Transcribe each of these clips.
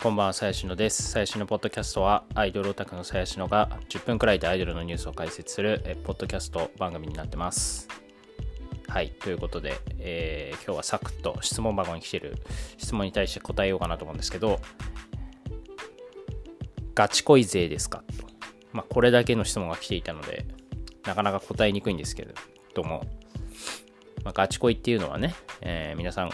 こんばんは、さやしのです。さやしのポッドキャストは、アイドルオタクのさやしのが10分くらいでアイドルのニュースを解説するえポッドキャスト番組になってます。はい、ということで、えー今日はサクッと質問箱に来てる質問に対して答えようかなと思うんですけど、ガチ恋勢ですか？と。まあ、これだけの質問が来ていたので、なかなか答えにくいんですけれども、まあ、ガチ恋っていうのはね、えー皆さん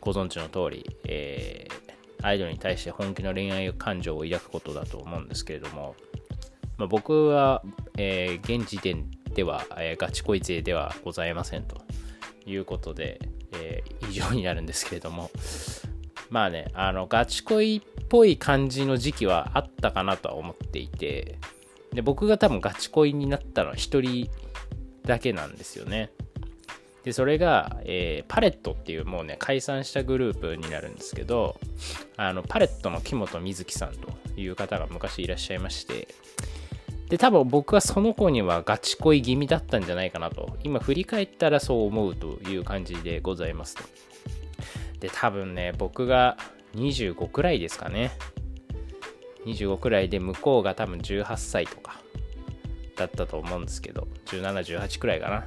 ご存知の通り、えーアイドルに対して本気の恋愛感情を抱くことだと思うんですけれども、まあ、僕は、えー現時点では、えーガチ恋勢ではございませんということで、えー以上になるんですけれども、まあね、あの、ガチ恋っぽい感じの時期はあったかなとは思っていて、で僕が多分ガチ恋になったのは一人だけなんですよね。で、それが、えーパレットっていうもうね、解散したグループになるんですけど、あの、パレットの木本瑞希さんという方が昔いらっしゃいまして、で、多分僕はその子にはガチ恋気味だったんじゃないかなと、今振り返ったらそう思うという感じでございますと。で、多分ね、僕が25くらいですかね。25くらいで向こうが多分18歳とかだったと思うんですけど、17、18くらいかな。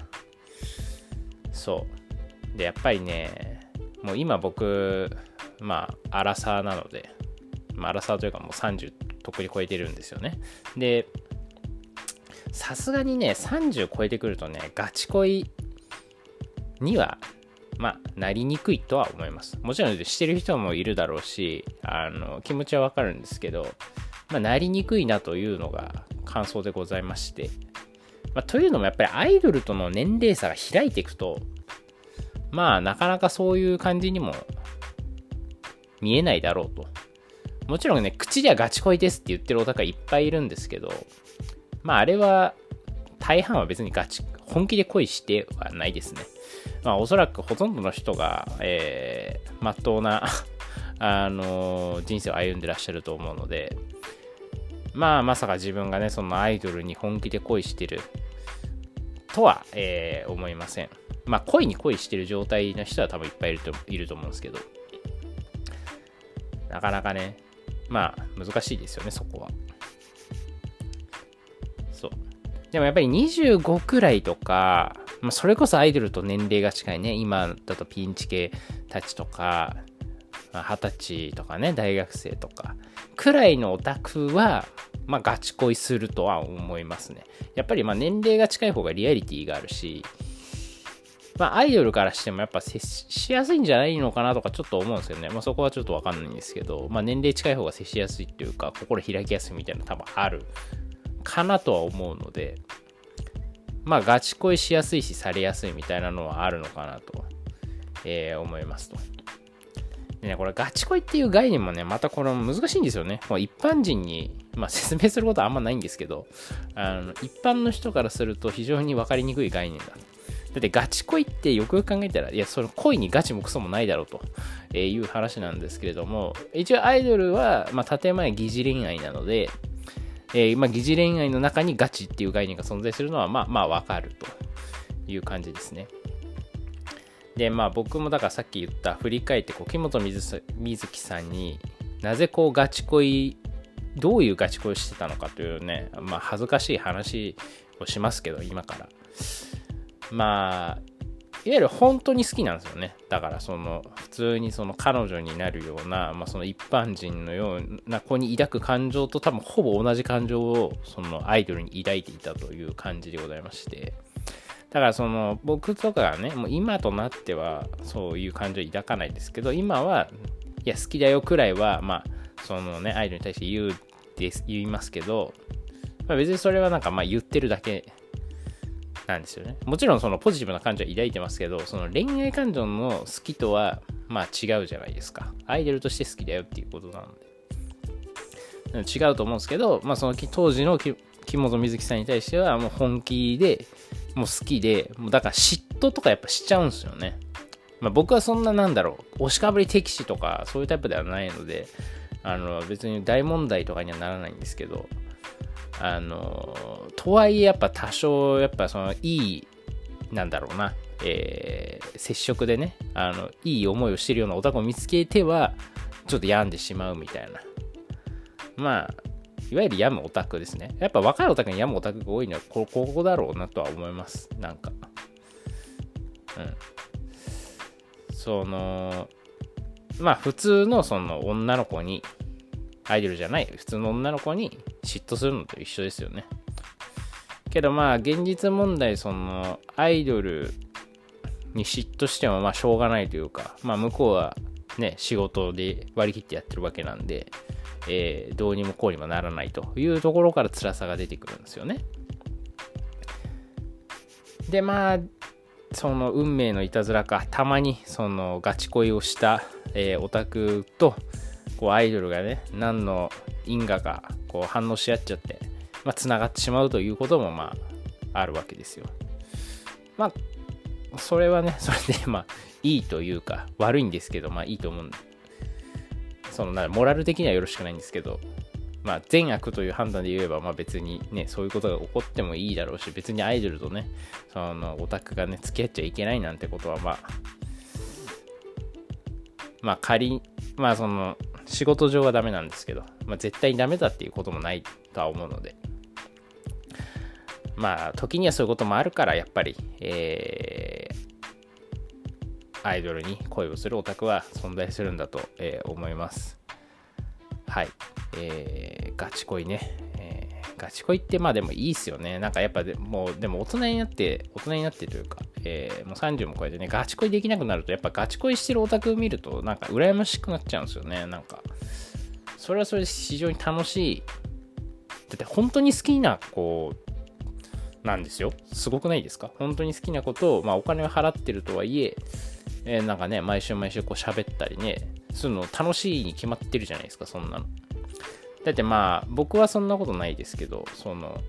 そう。で、やっぱりね、もう今僕、まあ、アラサーなので、まあ、アラサーというかもう30とっくに超えてるんですよね。で、さすがにね、30超えてくるとね、ガチ恋には、まあ、なりにくいとは思います。もちろん、してる人もいるだろうし、あの、気持ちはわかるんですけど、まあ、なりにくいなというのが感想でございまして、まあ、というのもやっぱりアイドルとの年齢差が開いていくと、まあなかなかそういう感じにも見えないだろうと。もちろんね、口ではガチ恋ですって言ってるオタクはいっぱいいるんですけど、まああれは大半は別にガチ、本気で恋してはないですね。まあおそらくほとんどの人が、えー、まっとうな あの人生を歩んでらっしゃると思うので、まあまさか自分がね、そのアイドルに本気で恋してるとは、えー思いません。まあ恋に恋してる状態の人は多分いっぱいいるといると思うんですけど、なかなかね、まあ難しいですよね、そこは。そう。でもやっぱり25くらいとか、まあ、それこそアイドルと年齢が近いね、今だとピンチ系たちとか、まあ二十歳とかね、大学生とか、くらいのオタクは、まあ、ガチ恋するとは思いますね。やっぱりまあ年齢が近い方がリアリティがあるし、まあ、アイドルからしてもやっぱ接しやすいんじゃないのかなとかちょっと思うんですよね。まあ、そこはちょっとわかんないんですけど、まあ、年齢近い方が接しやすいっていうか、心開きやすいみたいな多分あるかなとは思うので、まあ、ガチ恋しやすいし、されやすいみたいなのはあるのかなと、えー思いますと。でね、これガチ恋っていう概念もね、またこれ難しいんですよね。もう一般人に、まあ、説明することはあんまないんですけど、あの一般の人からすると非常に分かりにくい概念だ。だってガチ恋ってよくよく考えたら、いや、その恋にガチもクソもないだろうとえいう話なんですけれども、一応アイドルは、まあ、建前疑似恋愛なので、えーまあ、疑似恋愛の中にガチっていう概念が存在するのは、まあ、まあ、わかるという感じですね。で、まあ、僕もだからさっき言った、振り返って、こう木本水水木さんになぜこうガチ恋、どういうガチ恋してたのかというね、まあ、恥ずかしい話をしますけど、今から。まあ、いわゆる本当に好きなんですよね。だからその普通にその彼女になるような、まあ、その一般人のような子に抱く感情と多分ほぼ同じ感情をそのアイドルに抱いていたという感じでございまして。だからその僕とかはね、もう今となってはそういう感情を抱かないですけど、今はいや好きだよくらいは、まあそのね、アイドルに対して言うです言いますけど、まあ、別にそれはなんかまあ言ってるだけなんですよね。もちろんそのポジティブな感情は抱いてますけど、その恋愛感情の好きとはまあ違うじゃないですか。アイドルとして好きだよっていうことなので。違うと思うんですけど、まあその当時の木木本瑞希さんに対してはもう本気で、もう好きで、もうだから嫉妬とかやっぱしちゃうんですよね。まあ僕はそんななんだろう、押しかぶり敵視とかそういうタイプではないので、あの別に大問題とかにはならないんですけど、あのとはいえやっぱ多少やっぱそのいいなんだろうな、えー接触でねあのいい思いをしてるようなオタクを見つけてはちょっと病んでしまうみたいな。まあ、いわゆる病むオタクですね。やっぱ若いオタクに病むオタクが多いのはこここだろうなとは思います。なんか。うん。その、まあ普通のその女の子に、アイドルじゃない普通の女の子に嫉妬するのと一緒ですよね。けどまあ現実問題そのアイドルに嫉妬してもまあしょうがないというか、まあ向こうはね、仕事で割り切ってやってるわけなんで、えー、どうにもこうにもならないというところから辛さが出てくるんですよね。で、まあ、その運命のいたずらか、たまにそのガチ恋をした、えー、オタクと、こうアイドルがね、何の因果かこう反応し合っちゃって、まあ、繋がってしまうということもまあ、あるわけですよ。まあ、それはね、それでまあ、いいというか、悪いんですけど、まあいいと思うそのなモラル的にはよろしくないんですけど、まあ、善悪という判断で言えば、まあ、別にね、そういうことが起こってもいいだろうし、別にアイドルとね、そのオタクがね、付き合っちゃいけないなんてことは、まあ、まあ、仮、まあ、その、仕事上はダメなんですけど、まあ、絶対にダメだっていうこともないとは思うので、まあ、時にはそういうこともあるから、やっぱり、えー、アイドルに恋をするオタクは存在するんだと、えー、思います。はい。えー、ガチ恋ね。えー、ガチ恋ってまあでもいいっすよね。なんかやっぱでもう、でも大人になって、大人になってというか、えー、もう30も超えてね、ガチ恋できなくなると、やっぱガチ恋してるオタク見ると、なんか羨ましくなっちゃうんですよね。なんか、それはそれで非常に楽しい。だって本当に好きな、こう、なんですよ。すごくないですか？本当に好きなことを、まあお金を払ってるとはいえ、えー、なんかね、毎週毎週こう喋ったりね、するの楽しいに決まってるじゃないですか、そんなの。だってまあ、僕はそんなことないですけど、その、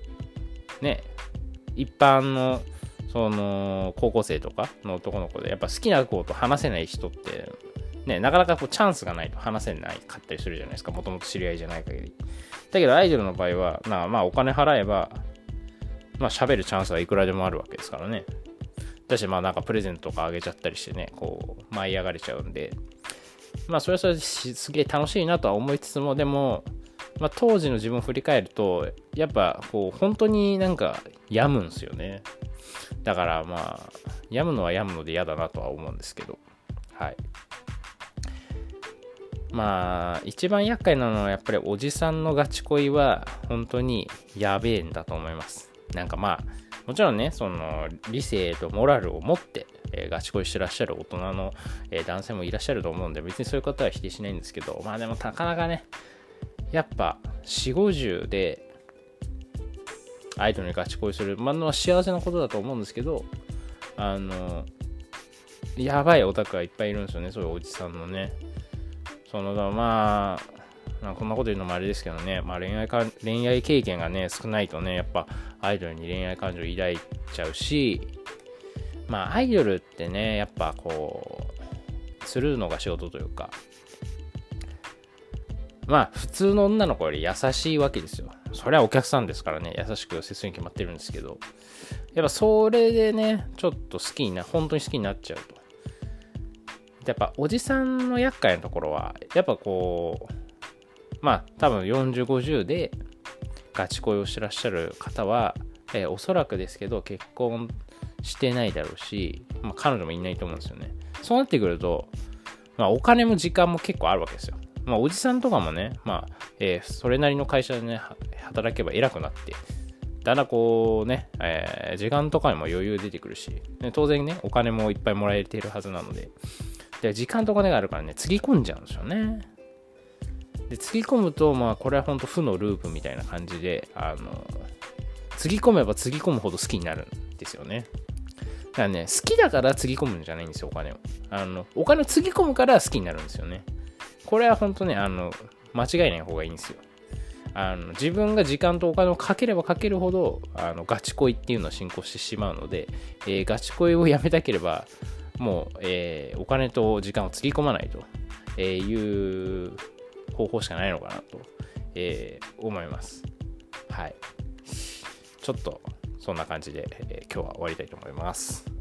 ね、一般の、その、高校生とかの男の子で、やっぱ好きな子と話せない人って、ね、なかなかこうチャンスがないと話せないかったりするじゃないですか、もともと知り合いじゃない限り。だけどアイドルの場合は、まあお金払えば、まあ喋るチャンスはいくらでもあるわけですからね。だし、まあなんかプレゼントとかあげちゃったりしてね、こう、舞い上がれちゃうんで、まあそれはそれですげえ楽しいなとは思いつつも、でも、まあ当時の自分を振り返ると、やっぱこう、本当になんか病むんですよね。だからまあ、病むのは病むので嫌だなとは思うんですけど、はい。まあ、一番厄介なのはやっぱりおじさんのガチ恋は本当にやべえんだと思います。なんかまあ、もちろんね、その理性とモラルを持って、えー、ガチ恋してらっしゃる大人の、えー、男性もいらっしゃると思うんで、別にそういうことは否定しないんですけど、まあでもなかなかね、やっぱ4、50でアイドルにガチ恋する、まあ幸せなことだと思うんですけど、あの、やばいオタクがいっぱいいるんですよね、そういうおじさんのね。その、まあ、まあ、こんなこと言うのもあれですけどね、まあ、恋愛か恋愛経験がね、少ないとね、やっぱアイドルに恋愛感情を抱いちゃうし、まあ、アイドルってね、やっぱこう、するのが仕事というか、まあ、普通の女の子より優しいわけですよ。それはお客さんですからね、優しく接するに決まってるんですけど、やっぱそれでね、ちょっと好きにな、本当に好きになっちゃうと。やっぱおじさんの厄介なところは、やっぱこう、まあ多分40、50でガチ恋をしてらっしゃる方は、えー、おそらくですけど結婚してないだろうし、まあ、彼女もいないと思うんですよね。そうなってくると、まあ、お金も時間も結構あるわけですよ。まあ、おじさんとかもね、まあ、えー、それなりの会社でね、働けば偉くなって、だんだんこうね、えー、時間とかにも余裕出てくるし、ね当然ね、お金もいっぱいもらえているはずなので、で時間とお金があるからね、つぎ込んじゃうんですよね。で、つぎ込むと、まあ、これは本当負のループみたいな感じで、あの、つぎ込めばつぎ込むほど好きになるんですよね。だからね、好きだからつぎ込むんじゃないんですよ、お金を。あの、お金をつぎ込むから好きになるんですよね。これは本当ね、あの、間違いない方がいいんですよ。あの自分が時間とお金をかければかけるほどあのガチ恋っていうのは進行してしまうので、えー、ガチ恋をやめたければもう、えー、お金と時間をつぎ込まないとえいう方法しかないのかなと、えー、思います。はい。ちょっとそんな感じで、え、今日は終わりたいと思います。